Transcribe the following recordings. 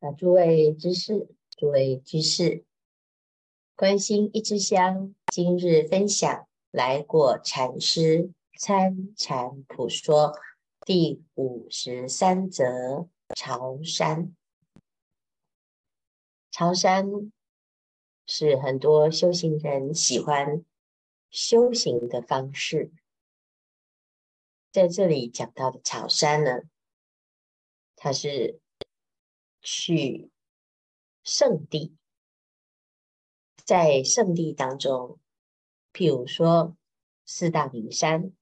啊，诸位知识，诸位居士，关心一支香，今日分享来果禅师参禅普说第五十三则：朝山。朝山是很多修行人喜欢修行的方式。在这里讲到的朝山呢，它是。去圣地，在圣地当中，譬如说四大名山，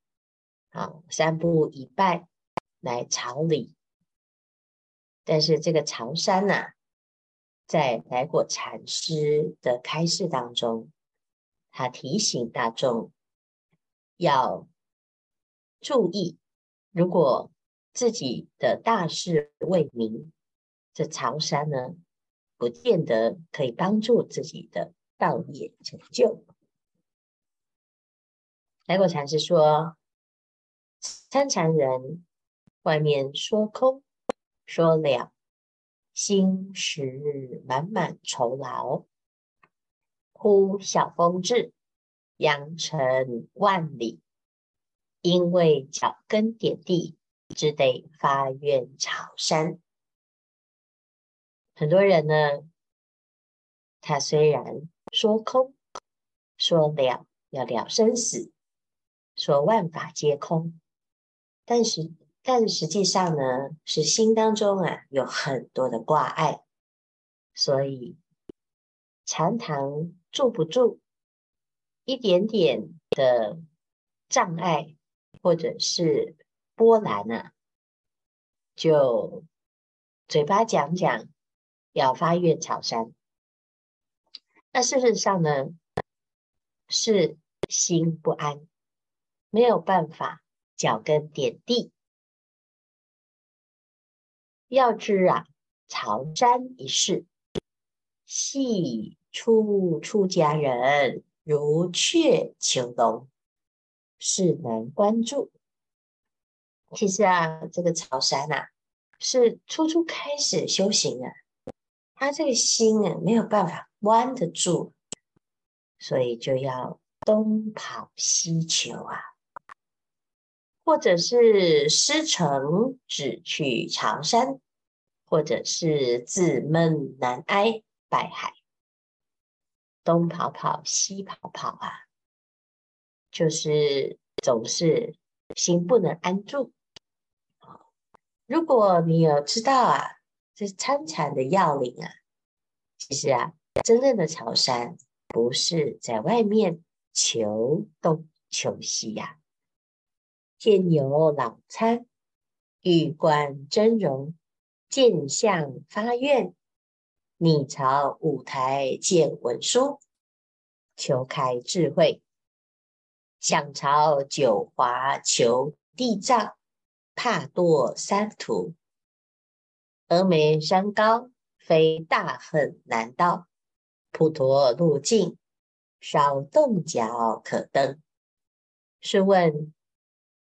啊，三步一拜来朝礼。但是这个朝山呢，在来果禅师的开示当中，他提醒大众要注意，如果自己的大事未明。这朝山呢，不见得可以帮助自己的道业成就。来果禅师说，参禅人外面说空说了，心实满满酬劳。呼小风至，扬尘万里，因为脚跟点地，只得发愿朝山。很多人呢，他虽然说空，说了要了生死，说万法皆空，但是但实际上呢，是心当中啊有很多的挂碍，所以禅堂住不住，一点点的障碍或者是波澜啊，就嘴巴讲讲。要发愿朝山，那事实上呢，是心不安，没有办法脚跟点地。要知啊，朝山一事，系出出家人如雀求龙，势难关注。其实啊，这个朝山啊，是初初开始修行啊。他这个心啊，没有办法弯得住，所以就要东跑西求啊，或者是师承只去长山，或者是自闷难挨拜海，东跑跑西跑跑啊，就是总是心不能安住。如果你有知道啊。这参禅的要领啊！其实啊，真正的朝山不是在外面求东求西呀、啊。见有老参欲观真容，见相发愿，逆朝五台见文殊，求开智慧；想朝九华求地藏，怕堕三途。峨眉山高，非大恨难到；普陀路径，少动脚可登。试问，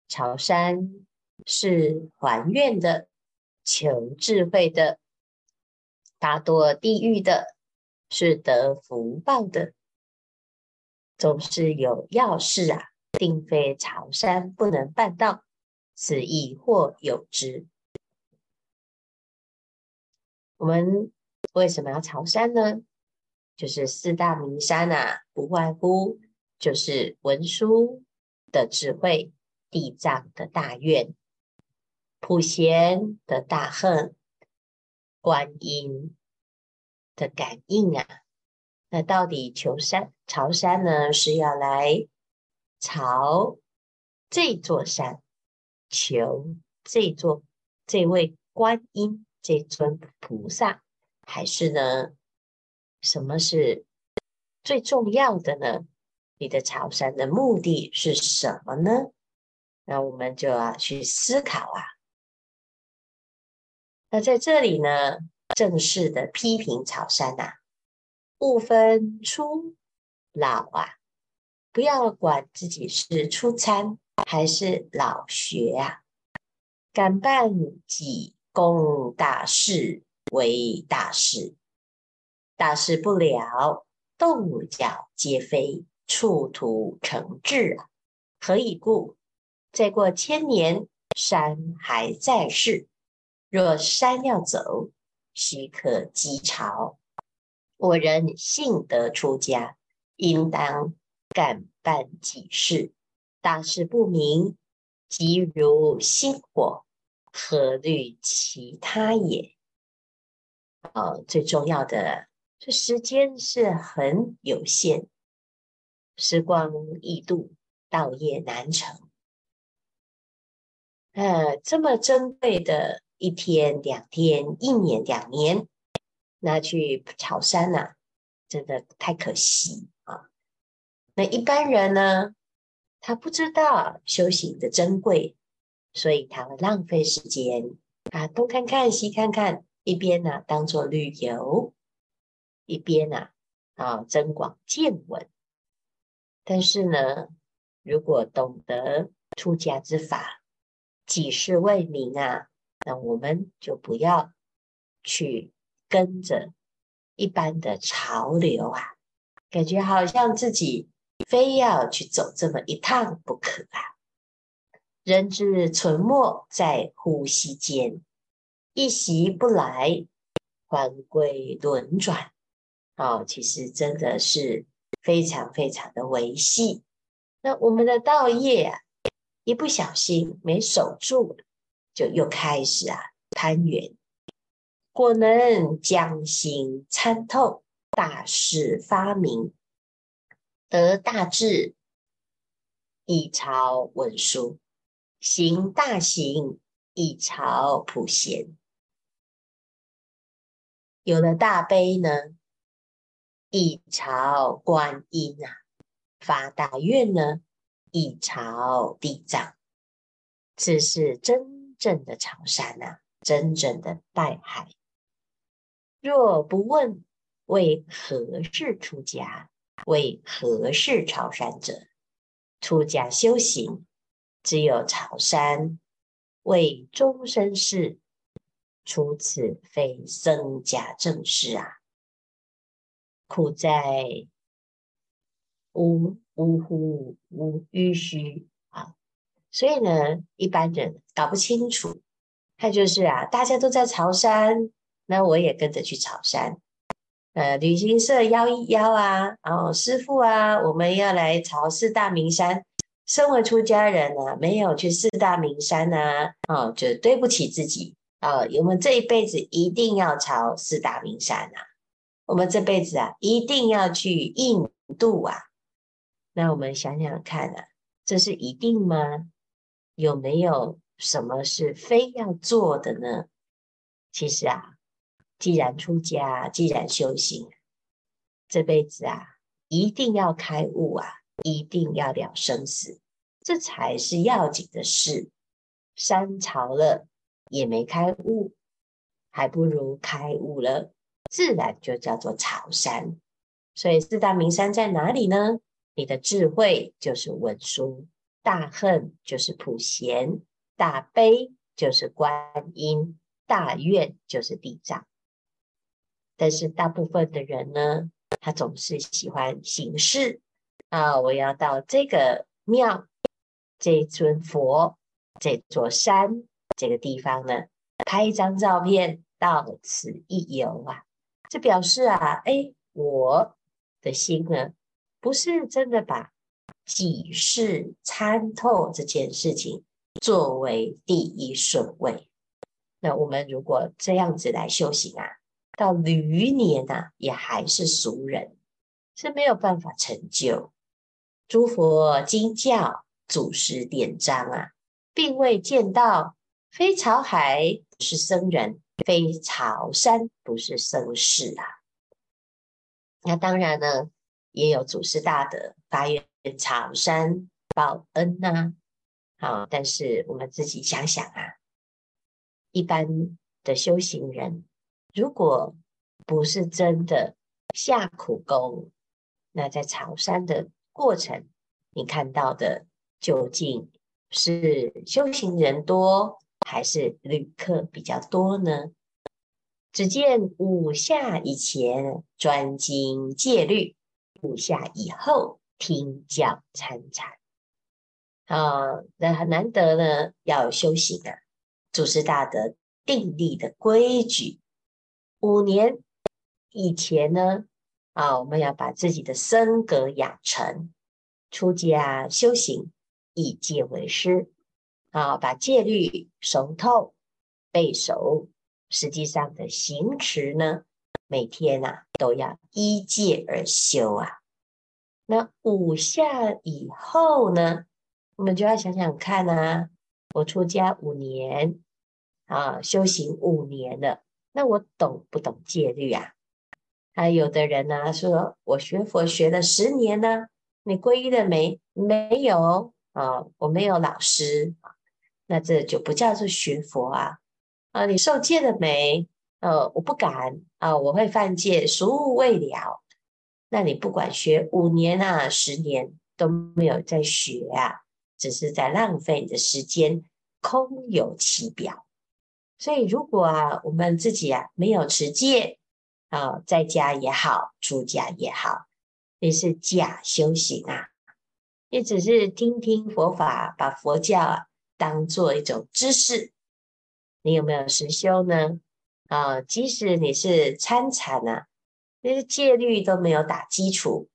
朝山是还愿的，求智慧的；大多地狱的，是得福报的。总是有要事啊，定非朝山不能办到。此亦或有之。我们为什么要朝山呢？就是四大名山啊，不外乎就是文殊的智慧、地藏的大愿、普贤的大恨、观音的感应啊。那到底求山朝山呢，是要来朝这座山，求这座这位观音。这尊菩萨，还是呢？什么是最重要的呢？你的朝山的目的是什么呢？那我们就要去思考啊。那在这里呢，正式的批评朝山、啊，勿分初老啊，不要管自己是初参还是老学啊，敢办几。功大事为大事，大事不了，动脚皆非，处土成志啊！何以故？再过千年，山还在世。若山要走，须可积巢。我人幸得出家，应当干办己事。大事不明，即如星火，何虑其他也？哦，最重要的，这时间是很有限，时光易度，道业难成。呃，这么珍贵的一天、两天、一年、两年，那去朝山呐、啊，真的太可惜啊！那一般人呢，他不知道修行的珍贵，所以他会浪费时间啊，东看看西看看，一边呢当做旅游，一边呢啊增广见闻。但是呢，如果懂得出家之法，己世为民啊，那我们就不要去跟着一般的潮流啊，感觉好像自己非要去走这么一趟不可啊。人之存没在呼吸间，一息不来，还归轮转。哦，其实真的是非常非常的维系。那我们的道业啊。一不小心没守住，就又开始啊攀缘。果能将心参透，大事发明，得大智，一朝文书，行大行，一朝普贤。有了大悲呢，一朝观音啊，发大愿呢。一朝地藏，这是真正的朝山啊！真正的拜海。若不问为何事出家，为何事朝山者，出家修行只有朝山，为终身事，除此非僧家正事啊！苦在无。呜呼呜吁虚啊，所以呢，一般人搞不清楚，他就是啊，大家都在朝山，那我也跟着去朝山。呃，旅行社邀一邀啊，哦，师傅啊，我们要来朝四大名山。身为出家人呢、啊，没有去四大名山呢、啊，哦，就对不起自己啊、哦。我们这一辈子一定要朝四大名山啊，我们这辈子啊，一定要去印度啊。那我们想想看啊，这是一定吗？有没有什么是非要做的呢？其实啊，既然出家，既然修行，这辈子啊，一定要开悟啊，一定要了生死，这才是要紧的事。山朝了也没开悟，还不如开悟了，自然就叫做朝山。所以四大名山在哪里呢？你的智慧就是文殊，大恨就是普贤，大悲就是观音，大愿就是地藏。但是大部分的人呢，他总是喜欢形式啊，我要到这个庙、这尊佛、这座山、这个地方呢，拍一张照片，到此一游啊。这表示啊，哎，我的心呢，不是真的把己事参透这件事情作为第一顺位。那我们如果这样子来修行啊，到驴年啊，也还是俗人，是没有办法成就。诸佛经教、祖师典章啊，并未见到非朝海不是僧人，非朝山不是僧士啊。那当然呢。也有祖师大德发愿朝山报恩呐，好，但是我们自己想想啊，一般的修行人，如果不是真的下苦功，那在朝山的过程，你看到的究竟是修行人多，还是旅客比较多呢？只见五下以前专精戒律，五下以后听教参禅。啊，那很难得呢，要修行啊，祖师大德订立的规矩。五年以前呢，啊，我们要把自己的身格养成，出家修行，以戒为师，啊，把戒律熟透背熟。实际上的行持呢，每天啊都要依戒而修啊。那五下以后呢，我们就要想想看啊，我出家五年啊，修行五年了，那我懂不懂戒律啊？还有的人呢、啊、说，我学佛学了十年呢，你皈依了没？没有啊，我没有老师，那这就不叫做学佛啊。啊，你受戒了没？呃，我不敢啊，我会犯戒，俗务未了。那你不管学五年啊、十年都没有在学啊，只是在浪费你的时间，空有其表。所以，如果啊，我们自己啊没有持戒啊，在家也好，出家也好，也是假修行啊，也只是听听佛法，把佛教啊当做一种知识。你有没有实修呢？啊，即使你是参禅啊，那些戒律都没有打基础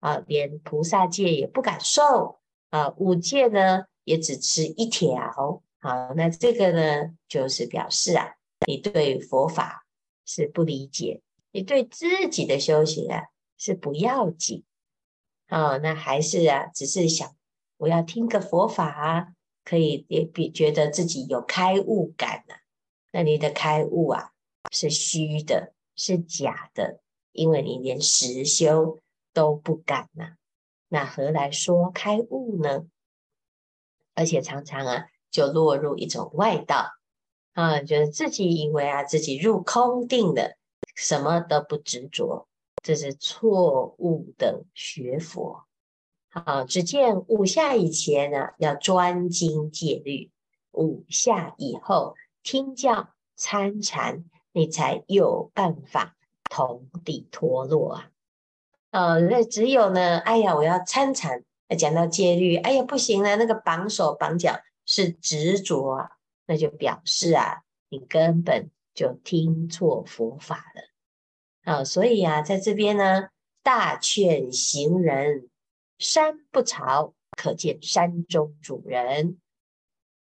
啊，连菩萨戒也不敢受啊，五戒呢也只吃一条。好，那这个呢，就是表示啊，你对佛法是不理解，你对自己的修行啊是不要紧。啊，那还是啊，只是想我要听个佛法啊。可以也比觉得自己有开悟感呐、那你的开悟啊是虚的，是假的，因为你连实修都不敢呐、那何来说开悟呢？而且常常啊就落入一种外道啊，觉得自己以为啊自己入空定了，什么都不执着，这是错误的学佛。啊，只见五下以前呢，要专精戒律；五下以后听教参禅，你才有办法同底脱落啊！呃，那只有呢，哎呀，我要参禅，讲到戒律，哎呀，不行了，那个绑手绑脚是执着啊，那就表示啊，你根本就听错佛法了啊！所以啊，在这边呢，大劝行人。山不朝，可见山中主人。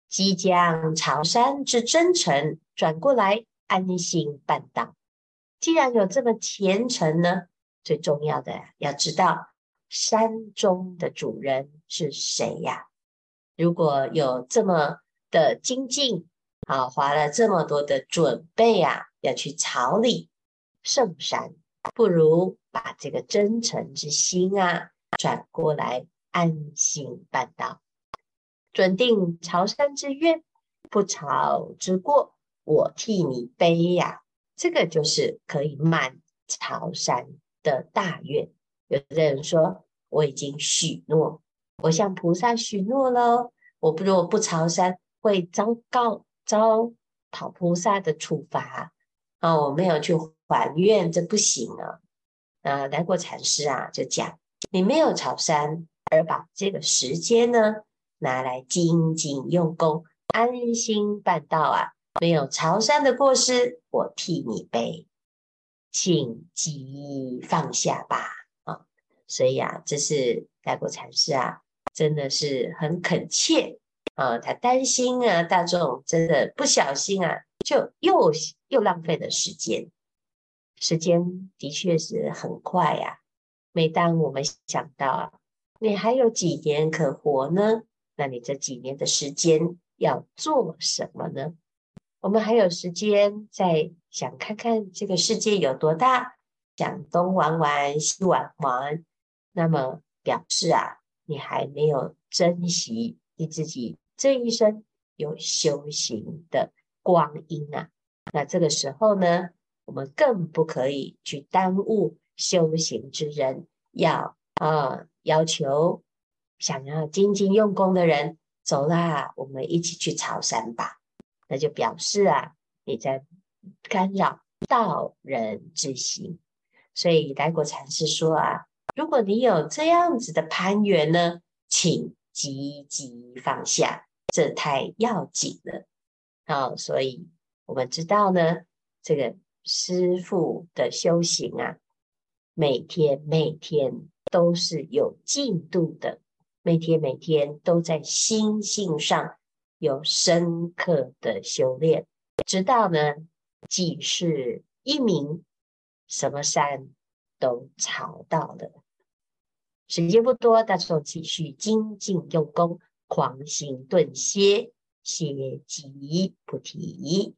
即将朝山之真诚，转过来安心办道。既然有这么虔诚呢，最重要的要知道山中的主人是谁呀？如果有这么的精进，啊，花了这么多的准备啊，要去朝礼圣山，不如把这个真诚之心啊。转过来安心办道，准定朝山之愿，不朝之过，我替你背呀。这个就是可以满朝山的大愿。有的人说，我已经许诺，我向菩萨许诺了，我不如果不朝山，会遭告遭讨菩萨的处罚啊！我没有去还愿，这不行啊！啊，来果禅师啊，就讲。你没有朝山，而把这个时间呢拿来精进用功、安心办道啊！没有朝山的过失，我替你背，请即放下吧！啊，所以啊，这是来果禅师啊，真的是很恳切啊，他担心啊，大众真的不小心啊，就又又浪费了时间，时间的确是很快呀、啊。每当我们想到啊，你还有几年可活呢？那你这几年的时间要做什么呢？我们还有时间再想看看这个世界有多大，想东玩玩西玩玩，那么表示啊，你还没有珍惜你自己这一生有修行的光阴啊。那这个时候呢，我们更不可以去耽误。修行之人要啊，要求想要精进用功的人走啦，我们一起去朝山吧。那就表示啊，你在干扰道人之行。所以来果禅师说啊，如果你有这样子的攀缘呢，请积极放下，这太要紧了。好，所以我们知道呢，这个师父的修行啊，每天每天都是有进度的，每天每天都在心性上有深刻的修炼，直到呢，济世一名，什么山都超到了。时间不多，大众继续精进用功，狂行顿歇。歇即菩提。